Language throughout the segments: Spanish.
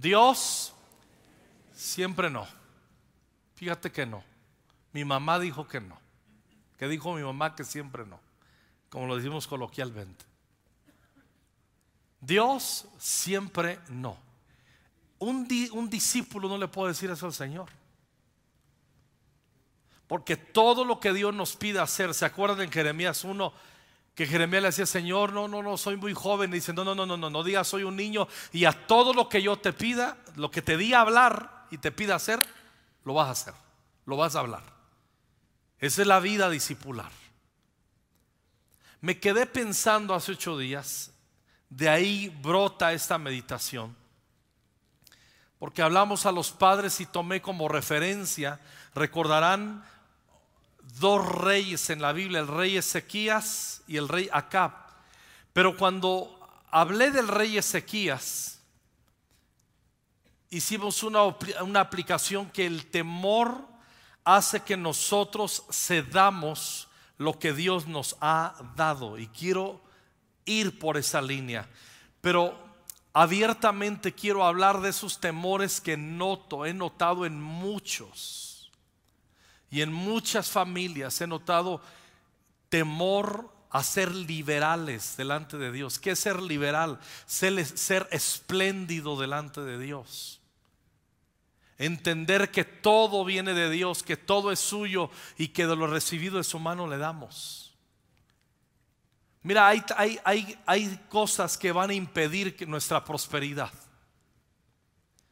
Dios, siempre no. Fíjate que no. Mi mamá dijo que no. Que dijo mi mamá que siempre no. Como lo decimos coloquialmente. Dios siempre no. Un, discípulo no le puede decir eso al Señor. Porque todo lo que Dios nos pide hacer, ¿se acuerdan en Jeremías 1? Que Jeremías le decía, Señor, no, no, no, soy muy joven. Y dice, no, no, no, no, no, no digas soy un niño. Y a todo lo que yo te pida, lo que te di a hablar y te pida hacer, lo vas a hacer. Lo vas a hablar. Esa es la vida discipular. Me quedé pensando hace ocho días, de ahí brota esta meditación. Porque hablamos a los padres y tomé como referencia, recordarán dos reyes en la Biblia, el rey Ezequías y el rey Acab. Pero cuando hablé del rey Ezequías, hicimos una, una aplicación que el temor hace que nosotros cedamos lo que Dios nos ha dado. Y quiero ir por esa línea. Pero abiertamente quiero hablar de esos temores que noto, he notado en muchos y en muchas familias he notado temor a ser liberales delante de Dios. ¿Qué es ser liberal? Ser, ser espléndido delante de Dios. Entender que todo viene de Dios, que todo es suyo y que de lo recibido de su mano le damos. Mira, hay, hay, hay cosas que van a impedir nuestra prosperidad.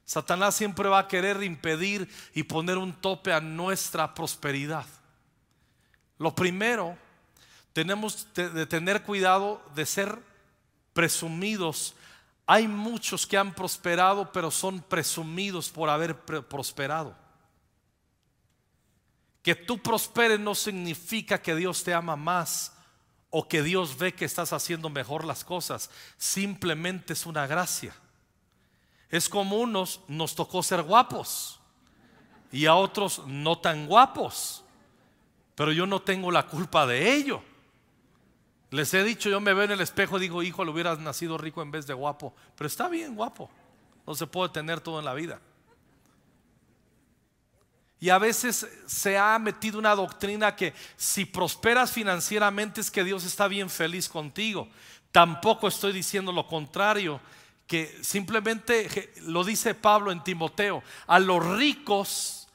Satanás siempre va a querer impedir y poner un tope a nuestra prosperidad. Lo primero, tenemos de tener cuidado de ser presumidos. Hay muchos que han prosperado, pero son presumidos por haber prosperado. Que tú prosperes no significa que Dios te ama más o que Dios ve que estás haciendo mejor las cosas. Simplemente es una gracia. Es como unos nos tocó ser guapos y a otros no tan guapos. Pero yo no tengo la culpa de ello. Les he dicho, yo me veo en el espejo y digo, hijo, le hubieras nacido rico en vez de guapo. Pero está bien guapo. No se puede tener todo en la vida. Y a veces se ha metido una doctrina que si prosperas financieramente es que Dios está bien feliz contigo. Tampoco estoy diciendo lo contrario que simplemente lo dice Pablo en Timoteo, a los ricos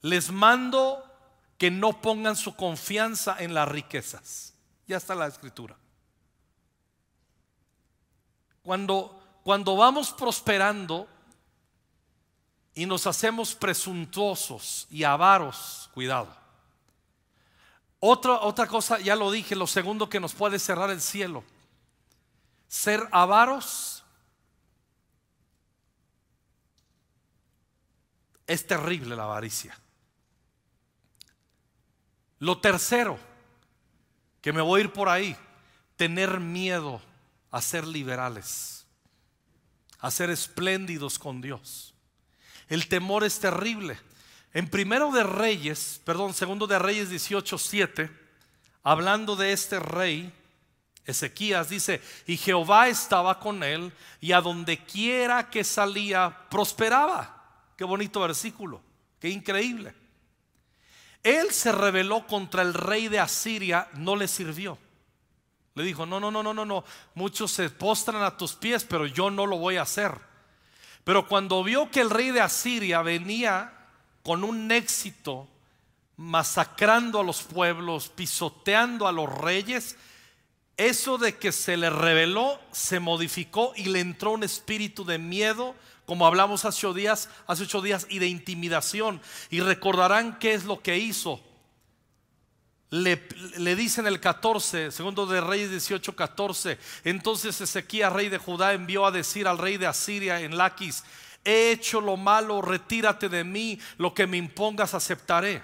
les mando que no pongan su confianza en las riquezas. Ya está la escritura. Cuando, cuando vamos prosperando y nos hacemos presuntuosos y avaros, cuidado. Otra, otra cosa, ya lo dije, lo segundo que nos puede cerrar el cielo. Ser avaros Es terrible la avaricia. Lo tercero, que me voy a ir por ahí, tener miedo a ser liberales, a ser espléndidos con Dios. El temor es terrible. En primero de Reyes, perdón, segundo de Reyes 18:7, hablando de este rey, Ezequías dice, y Jehová estaba con él, y a donde quiera que salía, prosperaba. Qué bonito versículo, qué increíble. Él se rebeló contra el rey de Asiria, no le sirvió. Le dijo, no, no, no, no, no, no, muchos se postran a tus pies, pero yo no lo voy a hacer. Pero cuando vio que el rey de Asiria venía con un éxito, masacrando a los pueblos, pisoteando a los reyes, eso de que se le rebeló se modificó y le entró un espíritu de miedo como hablamos hace ocho días, hace ocho días, y de intimidación. Y recordarán qué es lo que hizo. Le, le dice en el 14, segundo de Reyes 18, 14. Entonces Ezequías, rey de Judá, envió a decir al rey de Asiria en Laquis: He hecho lo malo, retírate de mí, lo que me impongas aceptaré.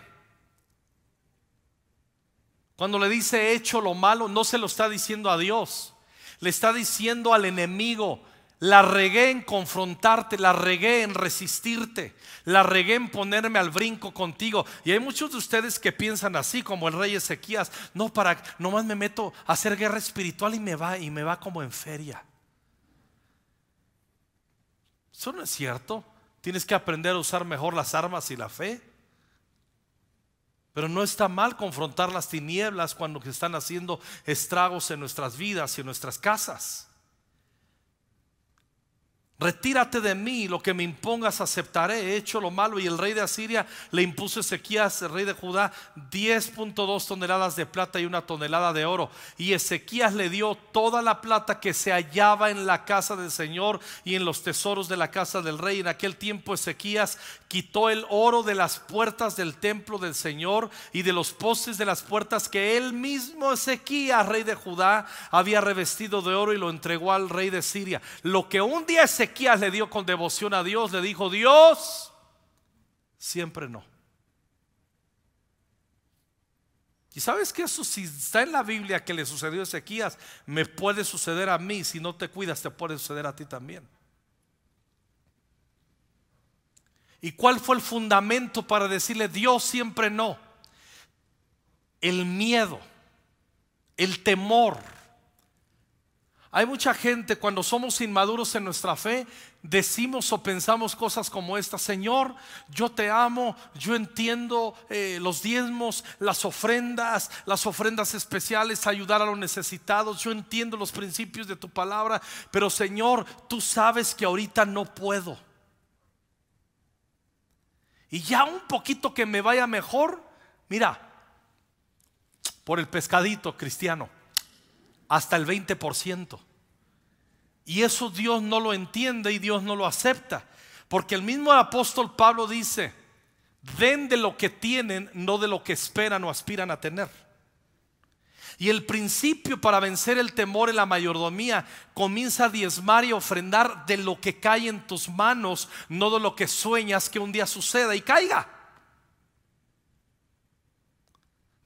Cuando le dice he hecho lo malo, no se lo está diciendo a Dios, le está diciendo al enemigo, la regué en confrontarte, la regué en resistirte, la regué en ponerme al brinco contigo. Y hay muchos de ustedes que piensan así, como el rey Ezequías, no para, nomás me meto a hacer guerra espiritual y me va y me va como en feria. Eso no es cierto. Tienes que aprender a usar mejor las armas y la fe. Pero no está mal confrontar las tinieblas cuando están haciendo estragos en nuestras vidas y en nuestras casas. Retírate de mí, lo que me impongas aceptaré. He hecho lo malo. Y el rey de Asiria le impuso a Ezequías, rey de Judá, 10.2 toneladas de plata y una tonelada de oro. Y Ezequías le dio toda la plata que se hallaba en la casa del Señor y en los tesoros de la casa del rey. En aquel tiempo Ezequías quitó el oro de las puertas del templo del Señor y de los postes de las puertas que él mismo Ezequías, rey de Judá, había revestido de oro y lo entregó al rey de Siria. Lo que un día Ezequías Ezequías le dio con devoción a Dios, le dijo, Dios, siempre no. Y sabes que eso si está en la Biblia que le sucedió a Ezequías, me puede suceder a mí. Si no te cuidas, te puede suceder a ti también. ¿Y cuál fue el fundamento para decirle Dios siempre no? El miedo, el temor hay mucha gente cuando somos inmaduros en nuestra fe, decimos o pensamos cosas como esta, Señor, yo te amo, yo entiendo eh, los diezmos, las ofrendas, las ofrendas especiales, ayudar a los necesitados, yo entiendo los principios de tu palabra, pero Señor, tú sabes que ahorita no puedo. Y ya un poquito que me vaya mejor, mira, por el pescadito cristiano hasta el 20%. Y eso Dios no lo entiende y Dios no lo acepta. Porque el mismo apóstol Pablo dice, den de lo que tienen, no de lo que esperan o aspiran a tener. Y el principio para vencer el temor en la mayordomía comienza a diezmar y ofrendar de lo que cae en tus manos, no de lo que sueñas que un día suceda y caiga.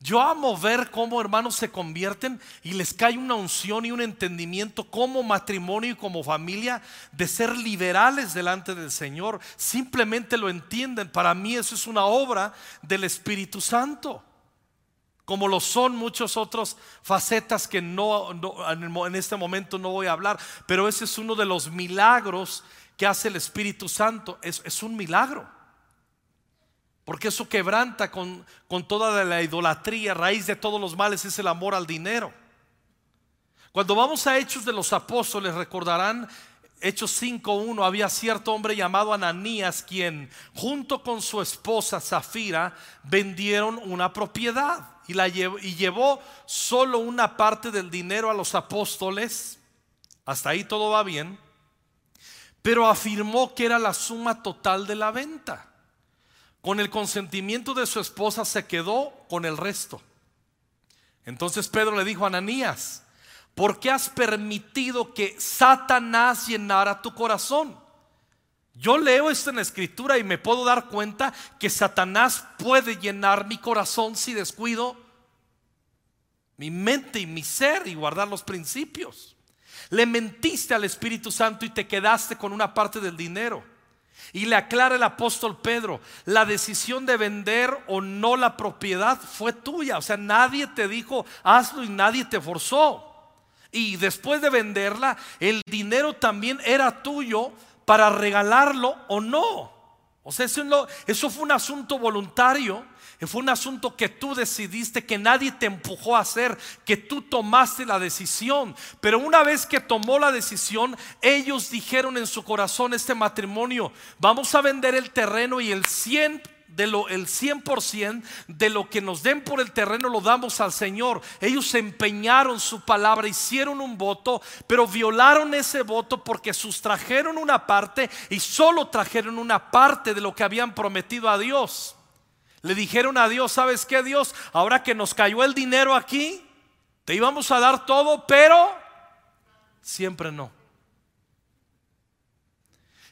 Yo amo ver cómo hermanos se convierten y les cae una unción y un entendimiento como matrimonio y como familia de ser liberales delante del Señor. Simplemente lo entienden. Para mí eso es una obra del Espíritu Santo. Como lo son muchas otras facetas que no, en este momento no voy a hablar. Pero ese es uno de los milagros que hace el Espíritu Santo. Es, es un milagro. Porque eso quebranta con, con toda la idolatría. Raíz de todos los males es el amor al dinero. Cuando vamos a Hechos de los Apóstoles, recordarán Hechos 5.1, había cierto hombre llamado Ananías, quien junto con su esposa Zafira vendieron una propiedad y, la y llevó solo una parte del dinero a los apóstoles. Hasta ahí todo va bien. Pero afirmó que era la suma total de la venta. Con el consentimiento de su esposa se quedó con el resto. Entonces Pedro le dijo a Ananías, ¿por qué has permitido que Satanás llenara tu corazón? Yo leo esto en la escritura y me puedo dar cuenta que Satanás puede llenar mi corazón si descuido mi mente y mi ser y guardar los principios. Le mentiste al Espíritu Santo y te quedaste con una parte del dinero. Y le aclara el apóstol Pedro, la decisión de vender o no la propiedad fue tuya. O sea, nadie te dijo hazlo y nadie te forzó. Y después de venderla, el dinero también era tuyo para regalarlo o no. O sea, eso, eso fue un asunto voluntario fue un asunto que tú decidiste, que nadie te empujó a hacer, que tú tomaste la decisión. Pero una vez que tomó la decisión, ellos dijeron en su corazón este matrimonio, vamos a vender el terreno y el 100 de lo, el 100% de lo que nos den por el terreno lo damos al Señor. Ellos empeñaron su palabra, hicieron un voto, pero violaron ese voto porque sustrajeron una parte y solo trajeron una parte de lo que habían prometido a Dios. Le dijeron a Dios, ¿sabes qué Dios? Ahora que nos cayó el dinero aquí, te íbamos a dar todo, pero siempre no.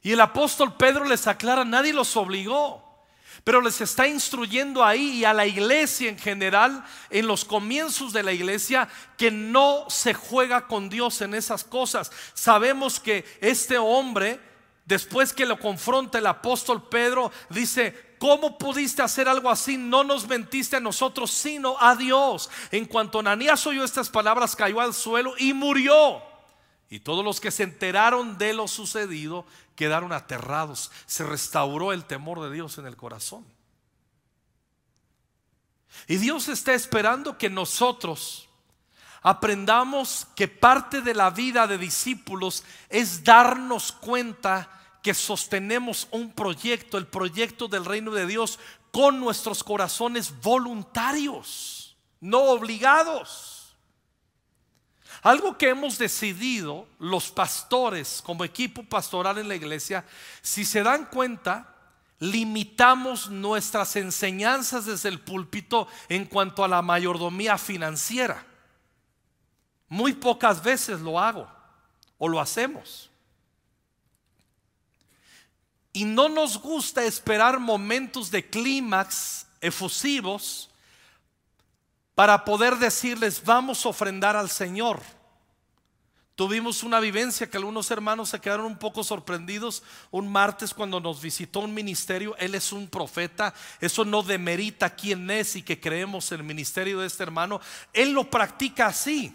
Y el apóstol Pedro les aclara, nadie los obligó, pero les está instruyendo ahí y a la iglesia en general, en los comienzos de la iglesia, que no se juega con Dios en esas cosas. Sabemos que este hombre, después que lo confronta el apóstol Pedro, dice, ¿Cómo pudiste hacer algo así? No nos mentiste a nosotros, sino a Dios. En cuanto Ananías oyó estas palabras, cayó al suelo y murió. Y todos los que se enteraron de lo sucedido quedaron aterrados. Se restauró el temor de Dios en el corazón. Y Dios está esperando que nosotros aprendamos que parte de la vida de discípulos es darnos cuenta que sostenemos un proyecto, el proyecto del reino de Dios, con nuestros corazones voluntarios, no obligados. Algo que hemos decidido los pastores como equipo pastoral en la iglesia, si se dan cuenta, limitamos nuestras enseñanzas desde el púlpito en cuanto a la mayordomía financiera. Muy pocas veces lo hago o lo hacemos. Y no nos gusta esperar momentos de clímax efusivos para poder decirles, vamos a ofrendar al Señor. Tuvimos una vivencia que algunos hermanos se quedaron un poco sorprendidos un martes cuando nos visitó un ministerio. Él es un profeta. Eso no demerita quién es y que creemos el ministerio de este hermano. Él lo practica así.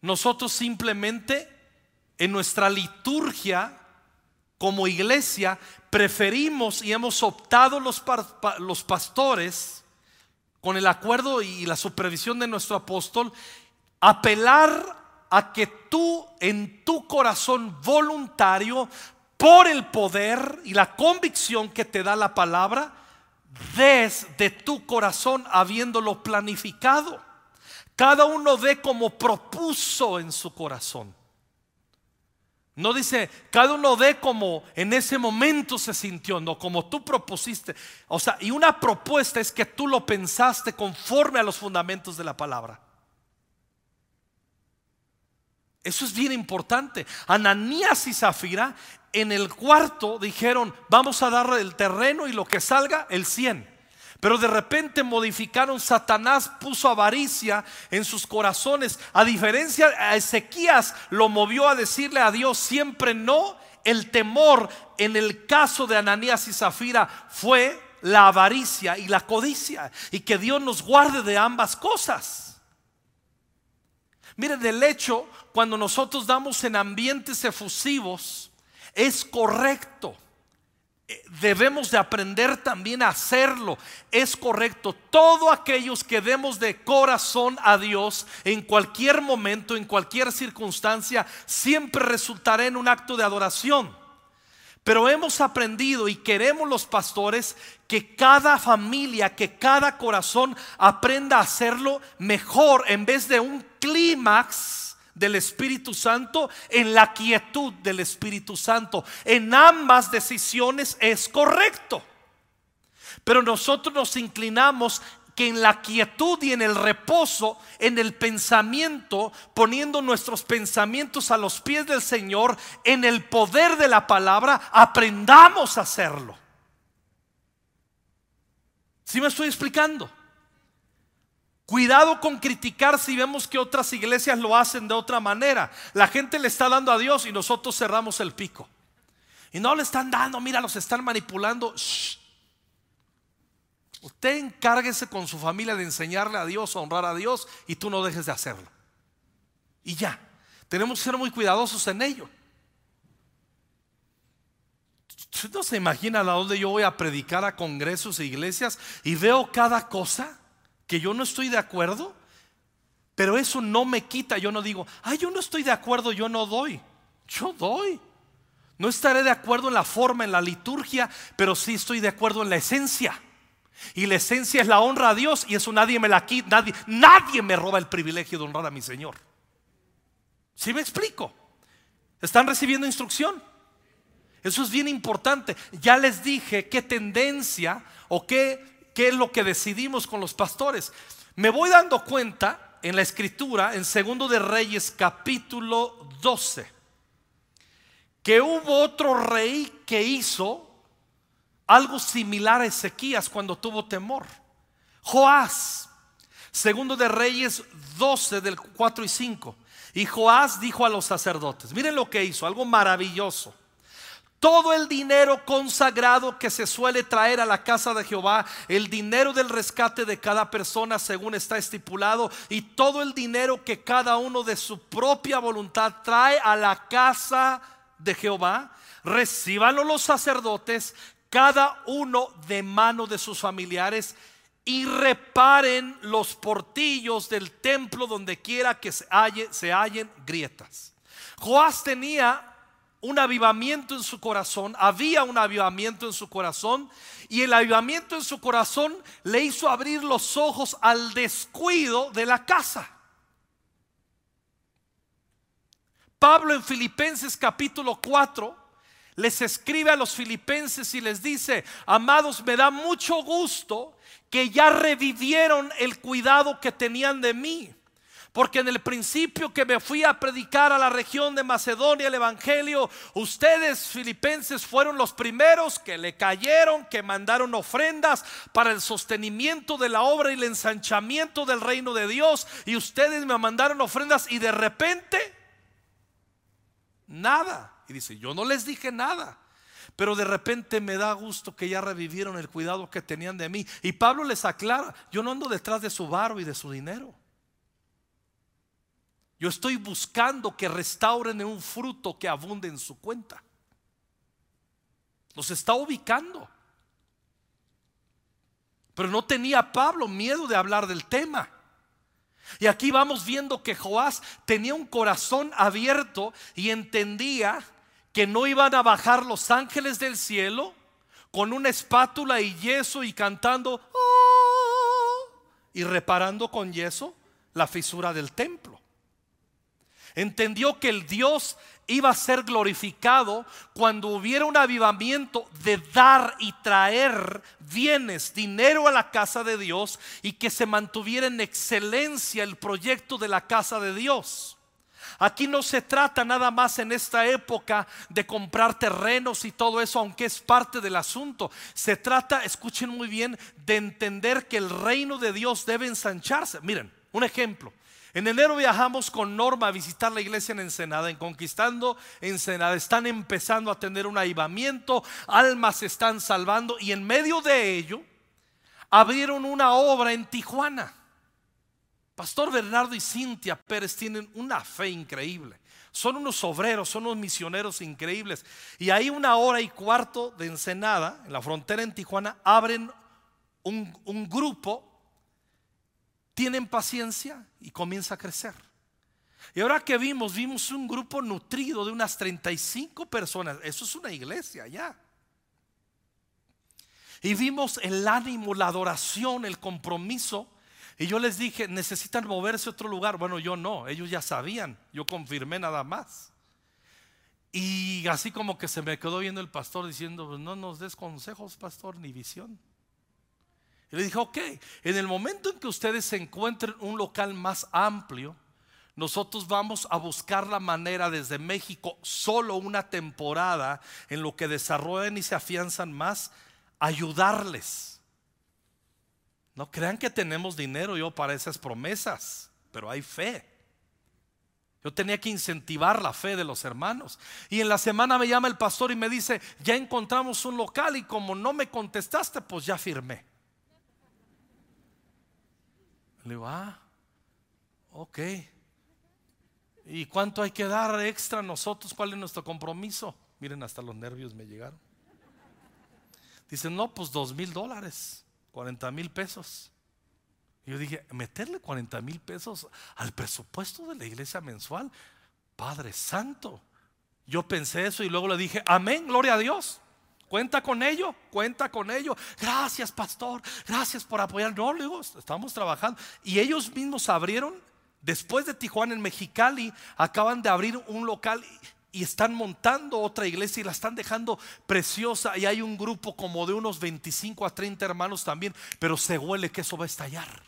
Nosotros simplemente en nuestra liturgia como iglesia preferimos y hemos optado los, los pastores con el acuerdo y la supervisión de nuestro apóstol apelar a que tú en tu corazón voluntario por el poder y la convicción que te da la palabra des de tu corazón habiéndolo planificado. Cada uno ve como propuso en su corazón. No dice, cada uno ve como en ese momento se sintió, no, como tú propusiste. O sea, y una propuesta es que tú lo pensaste conforme a los fundamentos de la palabra. Eso es bien importante. Ananías y Zafira en el cuarto dijeron, vamos a darle el terreno y lo que salga, el 100. Pero de repente modificaron, Satanás puso avaricia en sus corazones. A diferencia, a Ezequías lo movió a decirle a Dios siempre no. El temor en el caso de Ananías y Zafira fue la avaricia y la codicia. Y que Dios nos guarde de ambas cosas. Mire, del hecho, cuando nosotros damos en ambientes efusivos, es correcto debemos de aprender también a hacerlo. Es correcto. Todo aquellos que demos de corazón a Dios en cualquier momento, en cualquier circunstancia, siempre resultará en un acto de adoración. Pero hemos aprendido y queremos los pastores que cada familia, que cada corazón aprenda a hacerlo mejor en vez de un clímax del Espíritu Santo, en la quietud del Espíritu Santo. En ambas decisiones es correcto. Pero nosotros nos inclinamos que en la quietud y en el reposo, en el pensamiento, poniendo nuestros pensamientos a los pies del Señor, en el poder de la palabra, aprendamos a hacerlo. ¿Sí me estoy explicando? Cuidado con criticar si vemos que otras iglesias lo hacen de otra manera. La gente le está dando a Dios y nosotros cerramos el pico. Y no le están dando, mira, los están manipulando. Usted encárguese con su familia de enseñarle a Dios, honrar a Dios y tú no dejes de hacerlo. Y ya, tenemos que ser muy cuidadosos en ello. ¿Usted no se imagina a dónde yo voy a predicar a congresos e iglesias y veo cada cosa? Que yo no estoy de acuerdo, pero eso no me quita, yo no digo, ay, yo no estoy de acuerdo, yo no doy. Yo doy. No estaré de acuerdo en la forma, en la liturgia, pero sí estoy de acuerdo en la esencia. Y la esencia es la honra a Dios y eso nadie me la quita, nadie, nadie me roba el privilegio de honrar a mi Señor. ¿Sí me explico? ¿Están recibiendo instrucción? Eso es bien importante. Ya les dije qué tendencia o qué qué es lo que decidimos con los pastores. Me voy dando cuenta en la escritura, en Segundo de Reyes capítulo 12, que hubo otro rey que hizo algo similar a Ezequías cuando tuvo temor. Joás, Segundo de Reyes 12 del 4 y 5. Y Joás dijo a los sacerdotes, miren lo que hizo, algo maravilloso. Todo el dinero consagrado que se suele traer a la casa de Jehová, el dinero del rescate de cada persona según está estipulado y todo el dinero que cada uno de su propia voluntad trae a la casa de Jehová, recíbanlo los sacerdotes, cada uno de mano de sus familiares y reparen los portillos del templo donde quiera que se, se hallen grietas. Joás tenía un avivamiento en su corazón, había un avivamiento en su corazón y el avivamiento en su corazón le hizo abrir los ojos al descuido de la casa. Pablo en Filipenses capítulo 4 les escribe a los filipenses y les dice, amados, me da mucho gusto que ya revivieron el cuidado que tenían de mí. Porque en el principio que me fui a predicar a la región de Macedonia el Evangelio, ustedes filipenses fueron los primeros que le cayeron, que mandaron ofrendas para el sostenimiento de la obra y el ensanchamiento del reino de Dios. Y ustedes me mandaron ofrendas y de repente, nada. Y dice, yo no les dije nada. Pero de repente me da gusto que ya revivieron el cuidado que tenían de mí. Y Pablo les aclara, yo no ando detrás de su barro y de su dinero. Yo estoy buscando que restauren un fruto que abunde en su cuenta. Los está ubicando. Pero no tenía Pablo miedo de hablar del tema. Y aquí vamos viendo que Joás tenía un corazón abierto y entendía que no iban a bajar los ángeles del cielo con una espátula y yeso y cantando ah", y reparando con yeso la fisura del templo. Entendió que el Dios iba a ser glorificado cuando hubiera un avivamiento de dar y traer bienes, dinero a la casa de Dios y que se mantuviera en excelencia el proyecto de la casa de Dios. Aquí no se trata nada más en esta época de comprar terrenos y todo eso, aunque es parte del asunto. Se trata, escuchen muy bien, de entender que el reino de Dios debe ensancharse. Miren, un ejemplo. En enero viajamos con Norma a visitar la iglesia en Ensenada, en Conquistando Ensenada. Están empezando a tener un avivamiento, almas se están salvando y en medio de ello abrieron una obra en Tijuana. Pastor Bernardo y Cintia Pérez tienen una fe increíble. Son unos obreros, son unos misioneros increíbles. Y ahí una hora y cuarto de Ensenada, en la frontera en Tijuana, abren un, un grupo tienen paciencia y comienza a crecer. Y ahora que vimos, vimos un grupo nutrido de unas 35 personas. Eso es una iglesia ya. Y vimos el ánimo, la adoración, el compromiso. Y yo les dije, necesitan moverse a otro lugar. Bueno, yo no, ellos ya sabían. Yo confirmé nada más. Y así como que se me quedó viendo el pastor diciendo, pues no nos des consejos, pastor, ni visión. Y le dije, ok, en el momento en que ustedes encuentren un local más amplio, nosotros vamos a buscar la manera desde México, solo una temporada, en lo que desarrollan y se afianzan más, ayudarles. No crean que tenemos dinero yo para esas promesas, pero hay fe. Yo tenía que incentivar la fe de los hermanos. Y en la semana me llama el pastor y me dice, ya encontramos un local y como no me contestaste, pues ya firmé. Le digo, ah, ok. ¿Y cuánto hay que dar extra nosotros? ¿Cuál es nuestro compromiso? Miren, hasta los nervios me llegaron. Dicen, no, pues dos mil dólares, 40 mil pesos. Yo dije, meterle 40 mil pesos al presupuesto de la iglesia mensual, Padre Santo. Yo pensé eso y luego le dije, amén, gloria a Dios. Cuenta con ello, cuenta con ello. Gracias, pastor. Gracias por apoyar. No, luego estamos trabajando. Y ellos mismos abrieron, después de Tijuana en Mexicali, acaban de abrir un local y están montando otra iglesia y la están dejando preciosa. Y hay un grupo como de unos 25 a 30 hermanos también, pero se huele que eso va a estallar.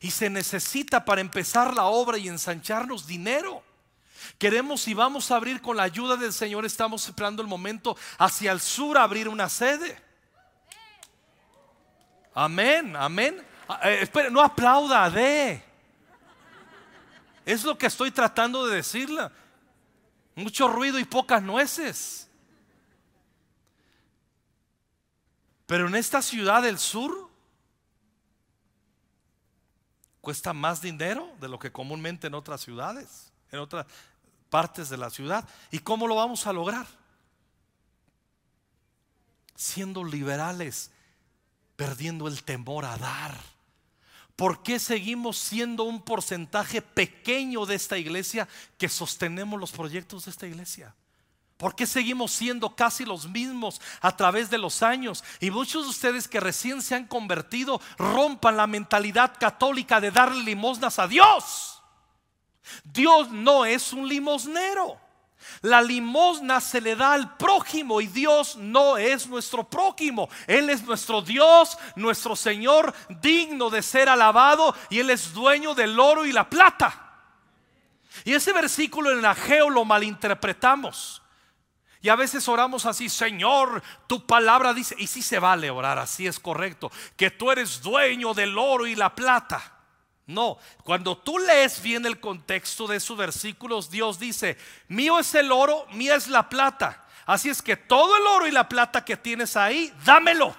Y se necesita para empezar la obra y ensancharnos dinero. Queremos y vamos a abrir con la ayuda del Señor, estamos esperando el momento hacia el sur abrir una sede. Amén, amén. Ah, eh, no aplauda, de. Es lo que estoy tratando de decirle. Mucho ruido y pocas nueces. Pero en esta ciudad del sur cuesta más dinero de lo que comúnmente en otras ciudades, en partes de la ciudad. ¿Y cómo lo vamos a lograr? Siendo liberales, perdiendo el temor a dar. ¿Por qué seguimos siendo un porcentaje pequeño de esta iglesia que sostenemos los proyectos de esta iglesia? ¿Por qué seguimos siendo casi los mismos a través de los años? Y muchos de ustedes que recién se han convertido rompan la mentalidad católica de darle limosnas a Dios. Dios no es un limosnero. La limosna se le da al prójimo y Dios no es nuestro prójimo. Él es nuestro Dios, nuestro Señor, digno de ser alabado y Él es dueño del oro y la plata. Y ese versículo en Ageo lo malinterpretamos. Y a veces oramos así, Señor, tu palabra dice, y si se vale orar, así es correcto, que tú eres dueño del oro y la plata. No, cuando tú lees bien el contexto de esos versículos, Dios dice, mío es el oro, mía es la plata. Así es que todo el oro y la plata que tienes ahí, dámelo.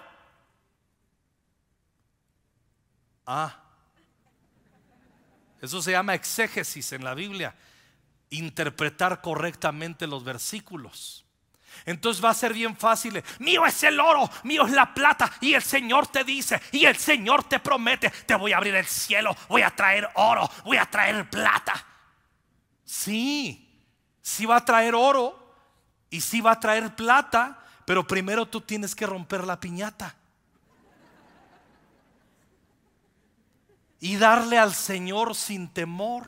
Ah, eso se llama exégesis en la Biblia, interpretar correctamente los versículos. Entonces va a ser bien fácil. Mío es el oro, mío es la plata. Y el Señor te dice, y el Señor te promete, te voy a abrir el cielo, voy a traer oro, voy a traer plata. Sí, sí va a traer oro y sí va a traer plata, pero primero tú tienes que romper la piñata. Y darle al Señor sin temor.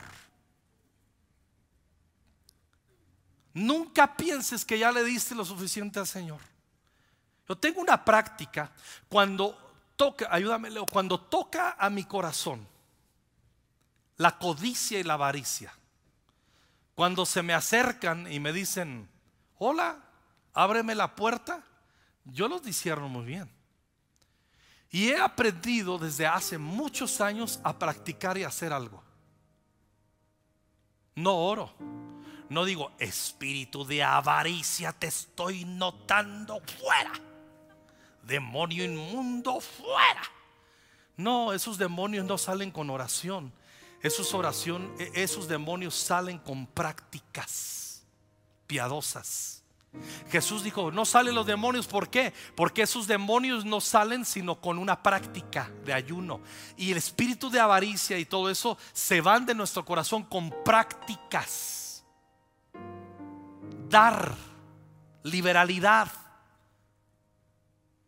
Nunca pienses que ya le diste lo suficiente al Señor. Yo tengo una práctica cuando toca, ayúdame Leo, cuando toca a mi corazón la codicia y la avaricia. Cuando se me acercan y me dicen, hola, ábreme la puerta, yo los discierno muy bien. Y he aprendido desde hace muchos años a practicar y hacer algo. No oro, no digo, espíritu de avaricia, te estoy notando fuera. Demonio inmundo, fuera. No, esos demonios no salen con oración. Esos, oración, e, esos demonios salen con prácticas piadosas. Jesús dijo, no salen los demonios, ¿por qué? Porque esos demonios no salen sino con una práctica de ayuno. Y el espíritu de avaricia y todo eso se van de nuestro corazón con prácticas dar, liberalidad,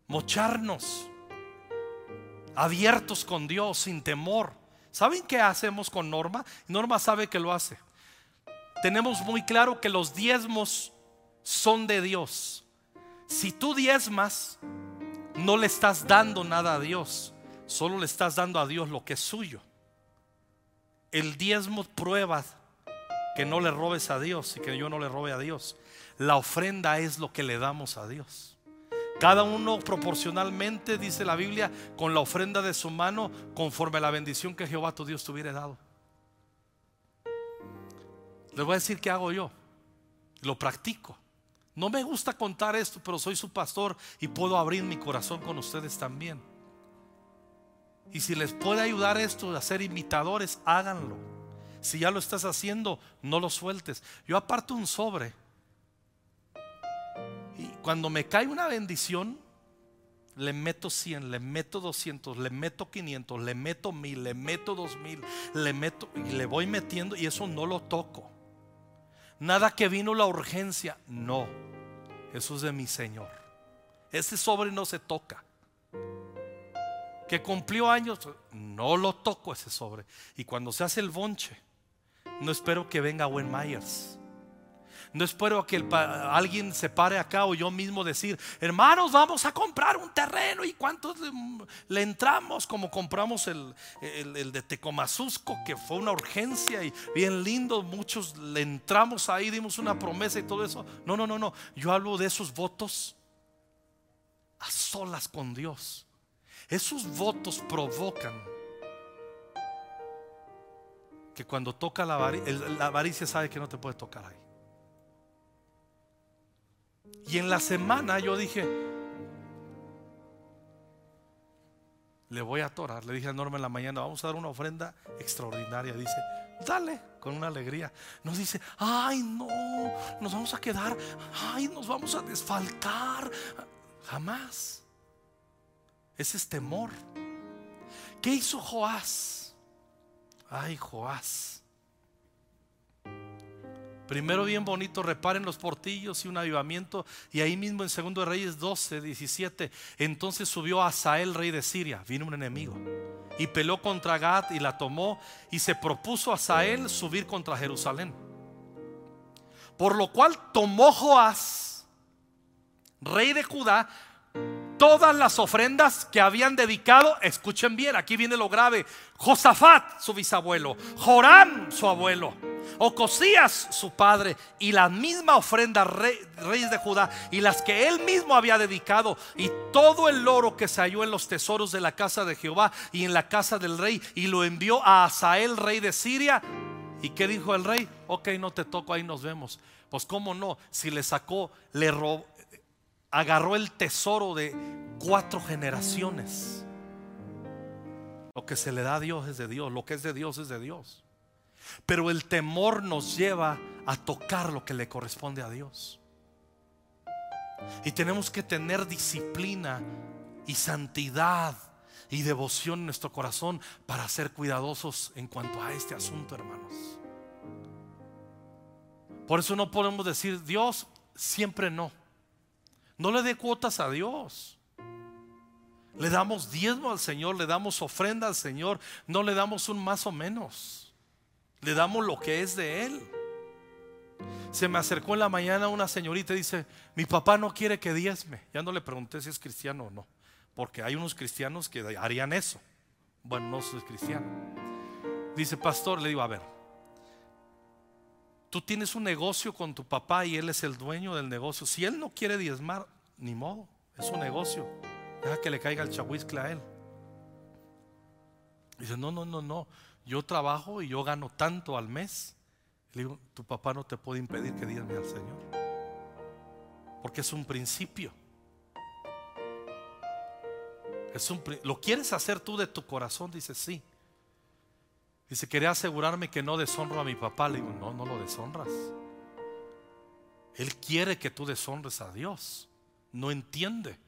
mocharnos, abiertos con Dios, sin temor. ¿Saben qué hacemos con Norma? Norma sabe que lo hace. Tenemos muy claro que los diezmos son de Dios. Si tú diezmas, no le estás dando nada a Dios, solo le estás dando a Dios lo que es suyo. El diezmo prueba que no le robes a Dios y que yo no le robe a Dios. La ofrenda es lo que le damos a Dios. Cada uno proporcionalmente, dice la Biblia, con la ofrenda de su mano, conforme a la bendición que Jehová tu Dios te hubiera dado. Les voy a decir qué hago yo. Lo practico. No me gusta contar esto, pero soy su pastor y puedo abrir mi corazón con ustedes también. Y si les puede ayudar esto a ser imitadores, háganlo. Si ya lo estás haciendo, no lo sueltes. Yo aparto un sobre. Y cuando me cae una bendición, le meto 100, le meto 200, le meto 500, le meto 1000, le meto 2000, le meto y le voy metiendo y eso no lo toco. Nada que vino la urgencia, no. Eso es de mi Señor. Ese sobre no se toca. Que cumplió años, no lo toco ese sobre. Y cuando se hace el bonche, no espero que venga Wayne Myers. No espero que alguien se pare acá o yo mismo decir, hermanos, vamos a comprar un terreno y cuántos le, entramos como compramos el, de Tecomazusco, que fue una urgencia y bien lindo. Muchos le entramos ahí, dimos una promesa y todo eso. No, no, no, no. Yo hablo de esos votos a solas con Dios. Esos votos provocan que cuando toca la avaricia, sabe que no te puede tocar ahí. Y en la semana yo dije, le voy a atorar. Le dije a Norma en la mañana, vamos a dar una ofrenda extraordinaria. Dice, dale, con una alegría. Nos dice, ay no, nos vamos a quedar, ay, nos vamos a desfalcar. Jamás. Ese es temor. ¿Qué hizo Joás? Ay, Joás. Primero bien bonito, reparen los portillos y un avivamiento. Y ahí mismo en Segundo de Reyes 12, 17, entonces subió a Asael, rey de Siria. Vino un enemigo y peleó contra Gad y la tomó y se propuso a Asael subir contra Jerusalén. Por lo cual tomó Joás, rey de Judá, todas las ofrendas que habían dedicado, escuchen bien, aquí viene lo grave, Josafat, su bisabuelo, Joram, su abuelo, Ocosías, su padre, y la misma ofrenda reyes de Judá, y las que él mismo había dedicado, y todo el oro que se halló en los tesoros de la casa de Jehová y en la casa del rey, y lo envió a Asael, rey de Siria. ¿Y qué dijo el rey? Ok, no te toco, ahí nos vemos. Pues cómo no, si le sacó, le robó, agarró el tesoro de cuatro generaciones. Lo que se le da a Dios es de Dios, lo que es de Dios es de Dios. Pero el temor nos lleva a tocar lo que le corresponde a Dios. Y tenemos que tener disciplina y santidad y devoción en nuestro corazón para ser cuidadosos en cuanto a este asunto, hermanos. Por eso no podemos decir, Dios, siempre no. No le dé cuotas a Dios. Le damos diezmo al Señor, le damos ofrenda al Señor, no le damos un más o menos. Le damos lo que es de Él. Se me acercó en la mañana una señorita y dice, mi papá no quiere que diezme. Ya no le pregunté si es cristiano o no, porque hay unos cristianos que harían eso. Bueno, no soy cristiano. Dice, pastor, le digo, a ver, Tú tienes un negocio con tu papá y él es el dueño del negocio. Si él no quiere diezmar, ni modo, es un negocio. Deja que le caiga el chahuizcle a él. Dice, no, no, no, no. Yo trabajo y yo gano tanto al mes. Le digo, tu papá no te puede impedir que diezme al Señor. Porque es un principio. Es un, ¿Lo quieres hacer tú de tu corazón? Dice, sí. Dice, quería asegurarme que no deshonro a mi papá. Le digo, no, no lo deshonras. Él quiere que tú deshonres a Dios. No entiende.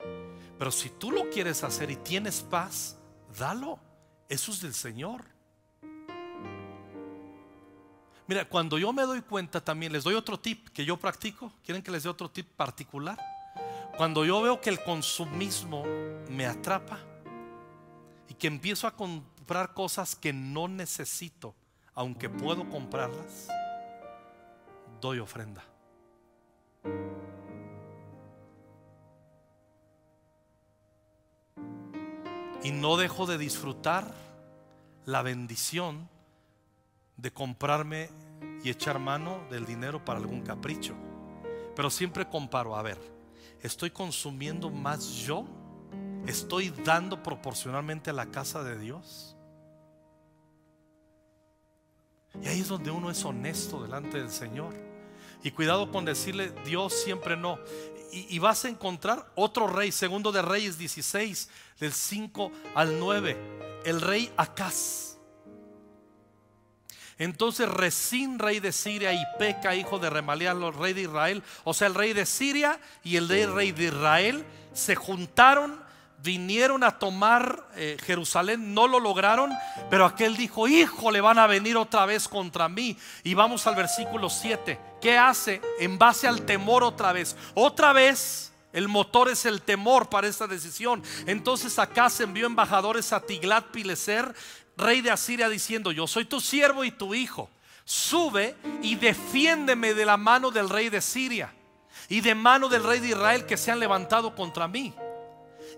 Pero si tú lo quieres hacer y tienes paz, dalo. Eso es del Señor. Mira, cuando yo me doy cuenta también, les doy otro tip que yo practico. ¿Quieren que les dé otro tip particular? Cuando yo veo que el consumismo me atrapa y que empiezo a, comprar cosas que no necesito, aunque puedo comprarlas, doy ofrenda. Y no dejo de disfrutar la bendición de comprarme y echar mano del dinero para algún capricho. Pero siempre comparo, a ver, ¿estoy consumiendo más yo? ¿Estoy dando proporcionalmente a la casa de Dios? Y ahí es donde uno es honesto delante del Señor. Y cuidado con decirle Dios siempre no. Y, vas a encontrar otro rey, segundo de Reyes 16, del 5 al 9, el rey Acaz. Entonces Resín, rey de Siria, y Peca, hijo de Remaliah, rey de Israel, o sea, el rey de Siria y el rey de Israel, se juntaron vinieron a tomar eh, Jerusalén, no lo lograron, pero aquel dijo, hijo, le van a venir otra vez contra mí. Y vamos al versículo 7. ¿Qué hace? En base al temor otra vez. Otra vez. El motor es el temor para esta decisión. Entonces acá se envió embajadores a Tiglat Pileser, rey de Asiria, diciendo: Yo soy tu siervo y tu hijo. Sube y defiéndeme de la mano del rey de Siria y de mano del rey de Israel que se han levantado contra mí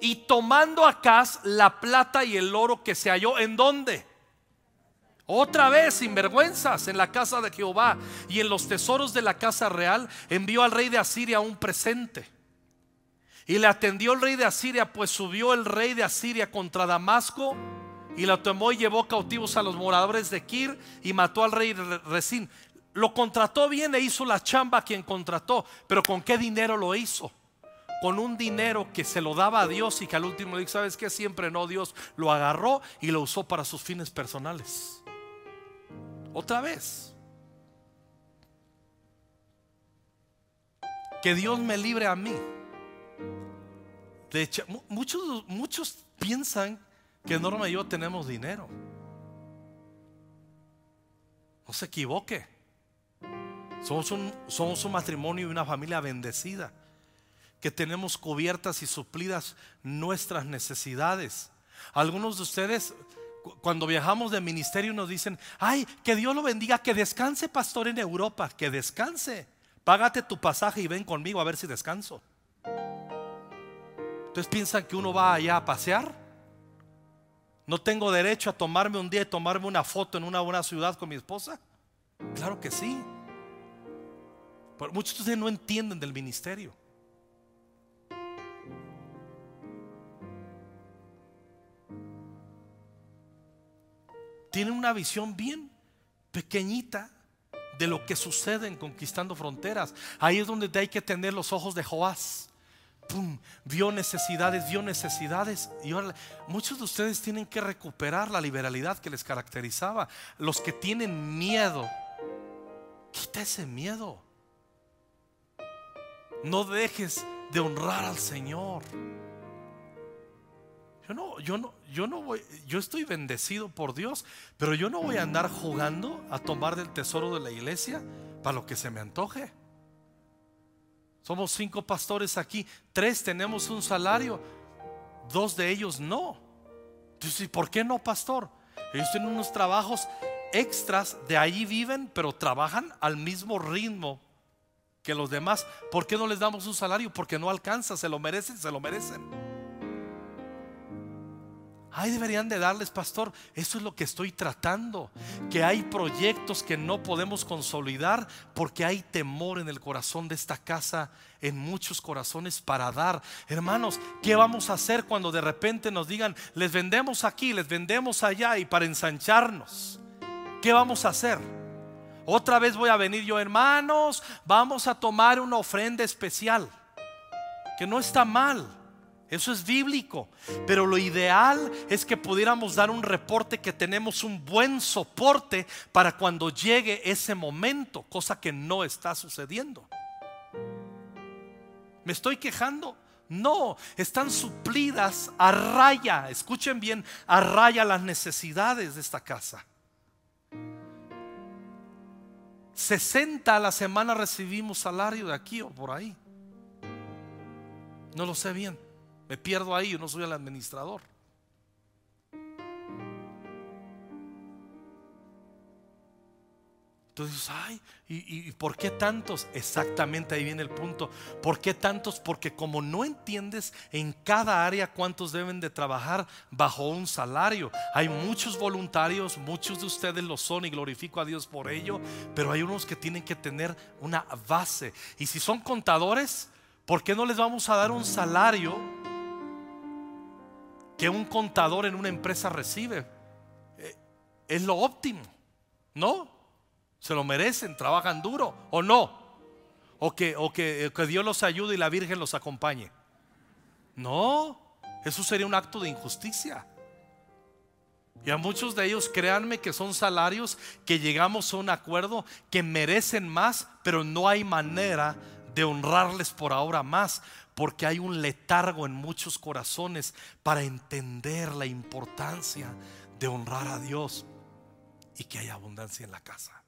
y tomando acá la plata y el oro que se halló en dónde? Otra vez, sin vergüenzas, en la casa de Jehová y en los tesoros de la casa real, envió al rey de Asiria un presente. Y le atendió el rey de Asiria, pues subió el rey de Asiria contra Damasco y la tomó y llevó cautivos a los moradores de Kir y mató al rey Resín. lo contrató bien e hizo la chamba quien contrató, pero ¿con qué dinero lo hizo? Con un dinero que se lo daba a Dios y que al último día, ¿sabes qué? Siempre no, Dios lo agarró y lo usó para sus fines personales. Otra vez. Que Dios me libre a mí. De hecho, muchos, muchos piensan que Norma y yo tenemos dinero. No se equivoque. Somos un, somos un matrimonio y una familia bendecida. Que tenemos cubiertas y suplidas nuestras necesidades. Algunos de ustedes, cuando viajamos de ministerio, nos dicen: Ay, que Dios lo bendiga, que descanse, pastor, en Europa. Que descanse. Págate tu pasaje y ven conmigo a ver si descanso. Entonces piensan que uno va allá a pasear. ¿No tengo derecho a tomarme un día y tomarme una foto en una buena ciudad con mi esposa? Claro que sí. Pero muchos de ustedes no entienden del ministerio. Tienen una visión bien pequeñita de lo que sucede en conquistando fronteras. Ahí es donde hay que tener los ojos de Joás vio necesidades, vio necesidades. Y ahora muchos de ustedes tienen que recuperar la liberalidad que les caracterizaba. Los que tienen miedo, quita ese miedo. No dejes de honrar al Señor. Yo no, yo no, yo no voy, yo estoy bendecido por Dios, pero yo no voy a andar jugando a tomar del tesoro de la iglesia para lo que se me antoje. Somos cinco pastores aquí, tres tenemos un salario, dos de ellos no. Entonces, ¿por qué no, pastor? Ellos tienen unos trabajos extras, de allí viven, pero trabajan al mismo ritmo que los demás. ¿Por qué no les damos un salario? Porque no alcanza, se lo merecen, se lo merecen. Ay, deberían de darles, pastor. Eso es lo que estoy tratando. Que hay proyectos que no podemos consolidar porque hay temor en el corazón de esta casa, en muchos corazones para dar. Hermanos, ¿qué vamos a hacer cuando de repente nos digan, les vendemos aquí, les vendemos allá y para ensancharnos? ¿Qué vamos a hacer? Otra vez voy a venir yo, hermanos, vamos a tomar una ofrenda especial. Que no está mal. Eso es bíblico. Pero lo ideal es que pudiéramos dar un reporte que tenemos un buen soporte para cuando llegue ese momento, cosa que no está sucediendo. ¿Me estoy quejando? No, están suplidas a raya, escuchen bien, a raya las necesidades de esta casa. 60 a la semana recibimos salario de aquí o por ahí. No lo sé bien. Me pierdo ahí, yo no soy el administrador. Entonces, ay, ¿y, ¿y, por qué tantos? Exactamente ahí viene el punto. ¿Por qué tantos? Porque como no entiendes en cada área cuántos deben de trabajar bajo un salario. Hay muchos voluntarios, muchos de ustedes lo son y glorifico a Dios por ello, pero hay unos que tienen que tener una base. Y si son contadores, ¿por qué no les vamos a dar un salario que un contador en una empresa recibe. Eh, es lo óptimo, ¿no? Se lo merecen, trabajan duro o no. O que, o que, que Dios los ayude y la Virgen los acompañe. No, eso sería un acto de injusticia. Y a muchos de ellos, créanme que son salarios que llegamos a un acuerdo que merecen más, pero no hay manera de honrarles por ahora más, porque hay un letargo en muchos corazones para entender la importancia de honrar a Dios y que haya abundancia en la casa.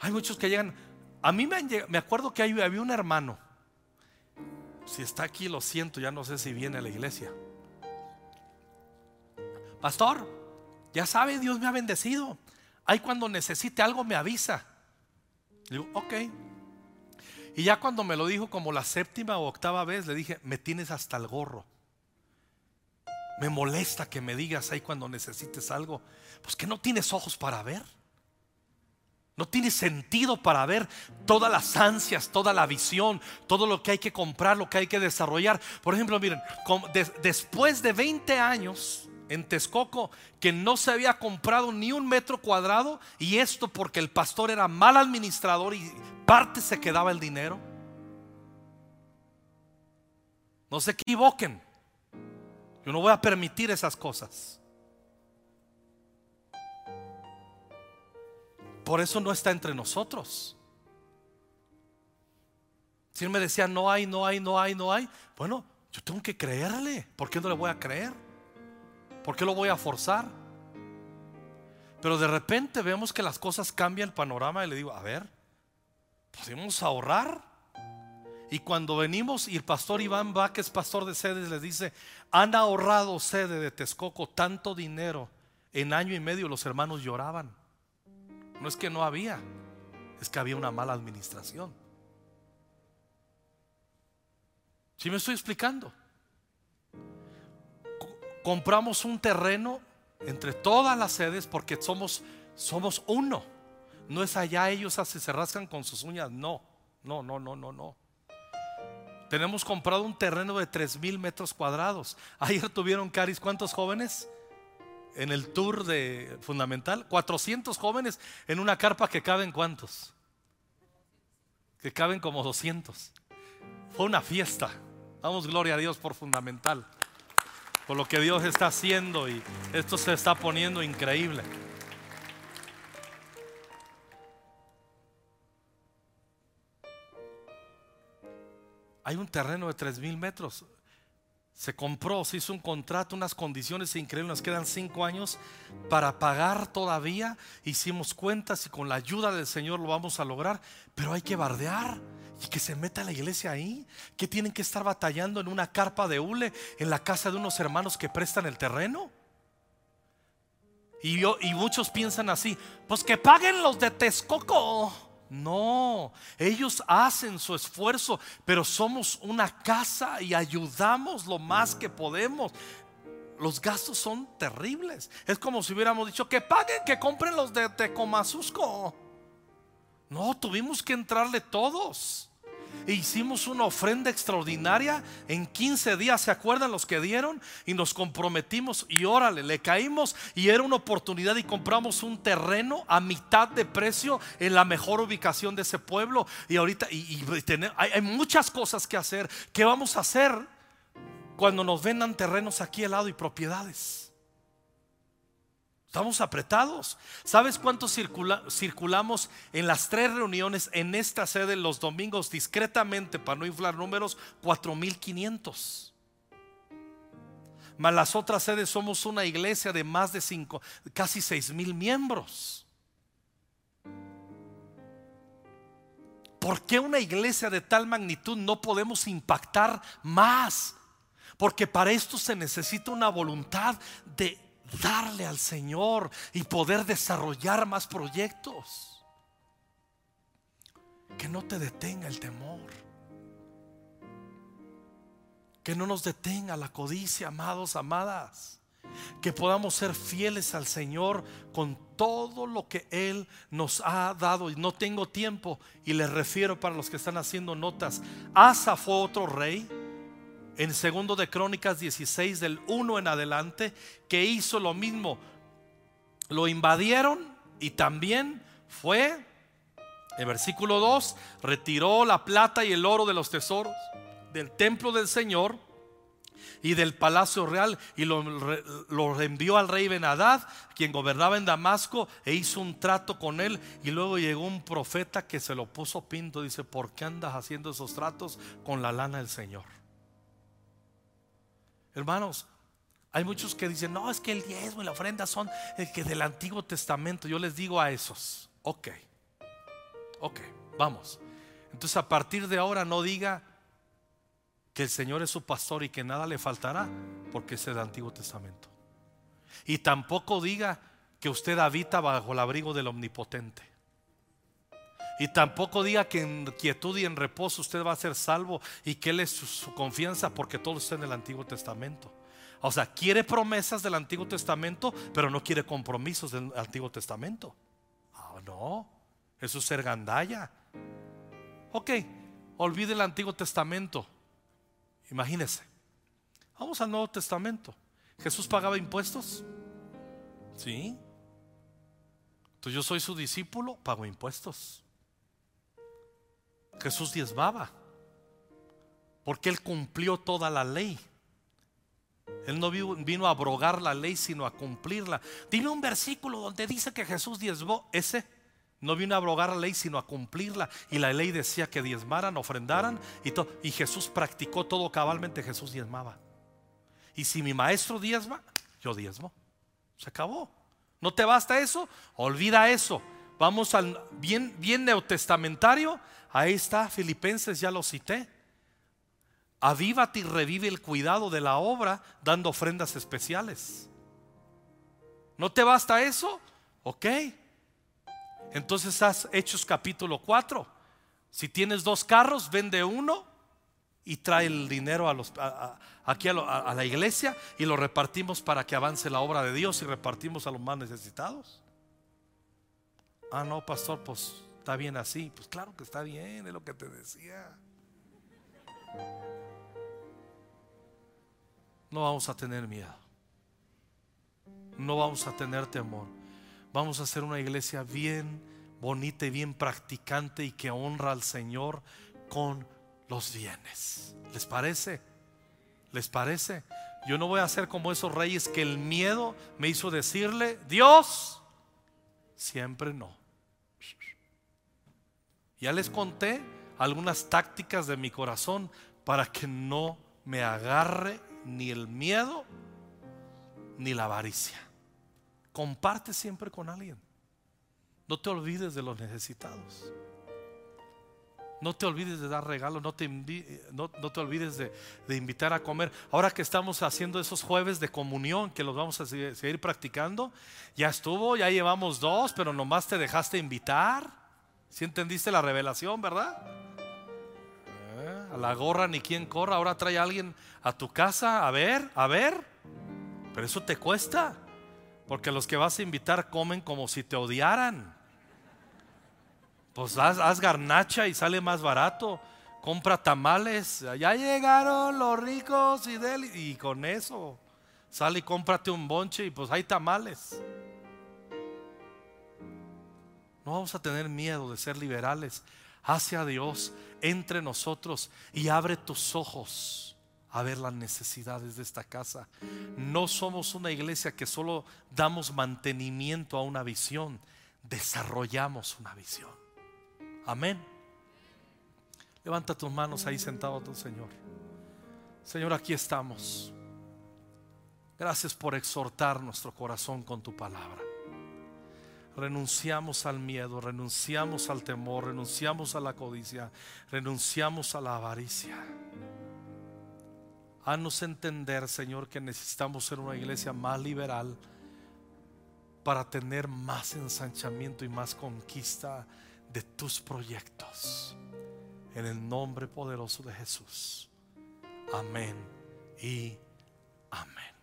Hay muchos que llegan, a mí me, me acuerdo que había un hermano, si está aquí lo siento, ya no sé si viene a la iglesia. Pastor, ya sabe, Dios me ha bendecido. Ahí cuando necesite algo me avisa. digo, ok. Y ya cuando me lo dijo como la séptima o octava vez, le dije, me tienes hasta el gorro. Me molesta que me digas ahí cuando necesites algo. Pues que no tienes ojos para ver. No tienes sentido para ver todas las ansias, toda la visión, todo lo que hay que comprar, lo que hay que desarrollar. Por ejemplo, miren, después de 20 años en Texcoco que no se había comprado ni un metro cuadrado y esto porque el pastor era mal administrador y parte se quedaba el dinero. No se equivoquen. Yo no voy a permitir esas cosas. Por eso no está entre nosotros. Si él me decía, no hay, no hay, no hay, no hay, bueno, yo tengo que creerle. ¿Por qué no le voy a creer? ¿Por qué lo voy a forzar? Pero de repente vemos que las cosas cambian el panorama y le digo, a ver, podemos ahorrar. Y cuando venimos y el pastor Iván es pastor de sedes, les dice, han ahorrado sede de Texcoco tanto dinero. En año y medio los hermanos lloraban. No es que no había, es que había una mala administración. ¿Sí me estoy explicando? Compramos un terreno entre todas las sedes porque somos, somos uno. No es allá ellos se rascan con sus uñas. No, no, no, no, no, no. Tenemos comprado un terreno de 3 mil metros cuadrados. Ayer tuvieron, Caris, ¿cuántos jóvenes? En el tour de Fundamental. 400 jóvenes en una carpa que caben cuántos? Que caben como 200. Fue una fiesta. Damos gloria a Dios por Fundamental por lo que Dios está haciendo y esto se está poniendo increíble. Hay un terreno de tres mil metros. Se compró, se hizo un contrato, unas condiciones increíbles. Nos quedan cinco años para pagar todavía. Hicimos cuentas y con la ayuda del Señor lo vamos a lograr. Pero hay que bardear y que se meta la iglesia ahí, que tienen que estar batallando en una carpa de hule en la casa de unos hermanos que prestan el terreno. Y, yo, y muchos piensan así, pues que paguen los de Texcoco. No, ellos hacen su esfuerzo, pero somos una casa y ayudamos lo más que podemos. Los gastos son terribles. Es como si hubiéramos dicho que paguen, que compren los de Tecomazusco. No, tuvimos que entrarle todos. E hicimos una ofrenda extraordinaria. En 15 días, ¿se acuerdan los que dieron? Y nos comprometimos y órale, le caímos y era una oportunidad y compramos un terreno a mitad de precio en la mejor ubicación de ese pueblo. Y ahorita y, hay, hay muchas cosas que hacer. ¿Qué vamos a hacer cuando nos vendan terrenos aquí al lado y propiedades? Estamos apretados. ¿Sabes cuántos circulamos en las tres reuniones en esta sede los domingos discretamente para no inflar números? 4.500. Más las otras sedes somos una iglesia de más de cinco, casi seis mil miembros. ¿Por qué una iglesia de tal magnitud no podemos impactar más? Porque para esto se necesita una voluntad de darle al Señor y poder desarrollar más proyectos. Que no te detenga el temor. Que no nos detenga la codicia, amados, amadas. Que podamos ser fieles al Señor con todo lo que Él nos ha dado. Y no tengo tiempo y les refiero para los que están haciendo notas. Asa fue otro rey en segundo de Crónicas 16 del 1 en adelante que hizo lo mismo. Lo invadieron y también fue en versículo 2 retiró la plata y el oro de los tesoros del templo del Señor y del palacio real y lo, lo envió al rey Benadad, quien gobernaba en Damasco, e hizo un trato con él. Y luego llegó un profeta que se lo puso pinto. Dice: ¿Por qué andas haciendo esos tratos con la lana del Señor? Hermanos, hay muchos que dicen, no, es que el diezmo y la ofrenda son el que del Antiguo Testamento. Yo les digo a esos, ok, ok, vamos. Entonces a partir de ahora no diga que el Señor es su pastor y que nada le faltará, porque es el Antiguo Testamento. Y tampoco diga que usted habita bajo el abrigo del Omnipotente. Y tampoco diga que en quietud y en reposo usted va a ser salvo y que Él es su, confianza porque todo está en el Antiguo Testamento. O sea, quiere promesas del Antiguo Testamento, pero no quiere compromisos del Antiguo Testamento. Ah, no, eso es ser gandalla. Ok, olvide el Antiguo Testamento. Imagínese. Vamos al Nuevo Testamento. ¿Jesús pagaba impuestos? Sí. Entonces yo soy su discípulo, pago impuestos. Jesús diezmaba, porque él cumplió toda la ley. Él no vino a abrogar la ley, sino a cumplirla. Dime un versículo donde dice que Jesús diezmó. Ese no vino a abrogar la ley, sino a cumplirla. Y la ley decía que diezmaran, ofrendaran. Y, y Jesús practicó todo cabalmente. Jesús diezmaba. Y si mi maestro diezma, yo diezmo. Se acabó. ¿No te basta eso? Olvida eso. Vamos al bien, bien neotestamentario. Ahí está, Filipenses, ya lo cité. Avívate y revive el cuidado de la obra dando ofrendas especiales. ¿No te basta eso? Ok. Entonces haz Hechos capítulo 4. Si tienes dos carros, vende uno y trae el dinero a los, aquí a, a, la iglesia y lo repartimos para que avance la obra de Dios y repartimos a los más necesitados. Ah, no, pastor, pues está bien así. Pues claro que está bien, es lo que te decía. No vamos a tener miedo. No vamos a tener temor. Vamos a hacer una iglesia bien bonita y bien practicante y que honra al Señor con los bienes. ¿Les parece? ¿Les parece? Yo no voy a ser como esos reyes que el miedo me hizo decirle, Dios, siempre no. Ya les conté algunas tácticas de mi corazón para que no me agarre ni el miedo ni la avaricia. Comparte siempre con alguien. No te olvides de los necesitados. No te olvides de dar regalos, no te, olvides de, de, invitar a comer. Ahora que estamos haciendo esos jueves de comunión, que los vamos a seguir, practicando, ya estuvo, ya llevamos dos, pero nomás te dejaste invitar. Si entendiste la revelación, verdad? A la gorra ni quien corra, ahora trae a alguien a tu casa, a ver, a ver. Pero eso te cuesta, porque los que vas a invitar comen como si te odiaran. Pues haz, garnacha y sale más barato. Compra tamales. Ya llegaron los ricos y, y con eso sale y cómprate un bonche y pues hay tamales. No vamos a tener miedo de ser liberales hacia Dios entre nosotros y abre tus ojos a ver las necesidades de esta casa. No somos una iglesia que solo damos mantenimiento a una visión, desarrollamos una visión. Amén. Levanta tus manos ahí sentado tu Señor. Señor, aquí estamos. Gracias por exhortar nuestro corazón con tu palabra. Renunciamos al miedo, renunciamos al temor, renunciamos a la codicia, renunciamos a la avaricia. Haznos entender, Señor, que necesitamos ser una iglesia más liberal para tener más ensanchamiento y más conquista de tus proyectos. En el nombre poderoso de Jesús. Amén y amén.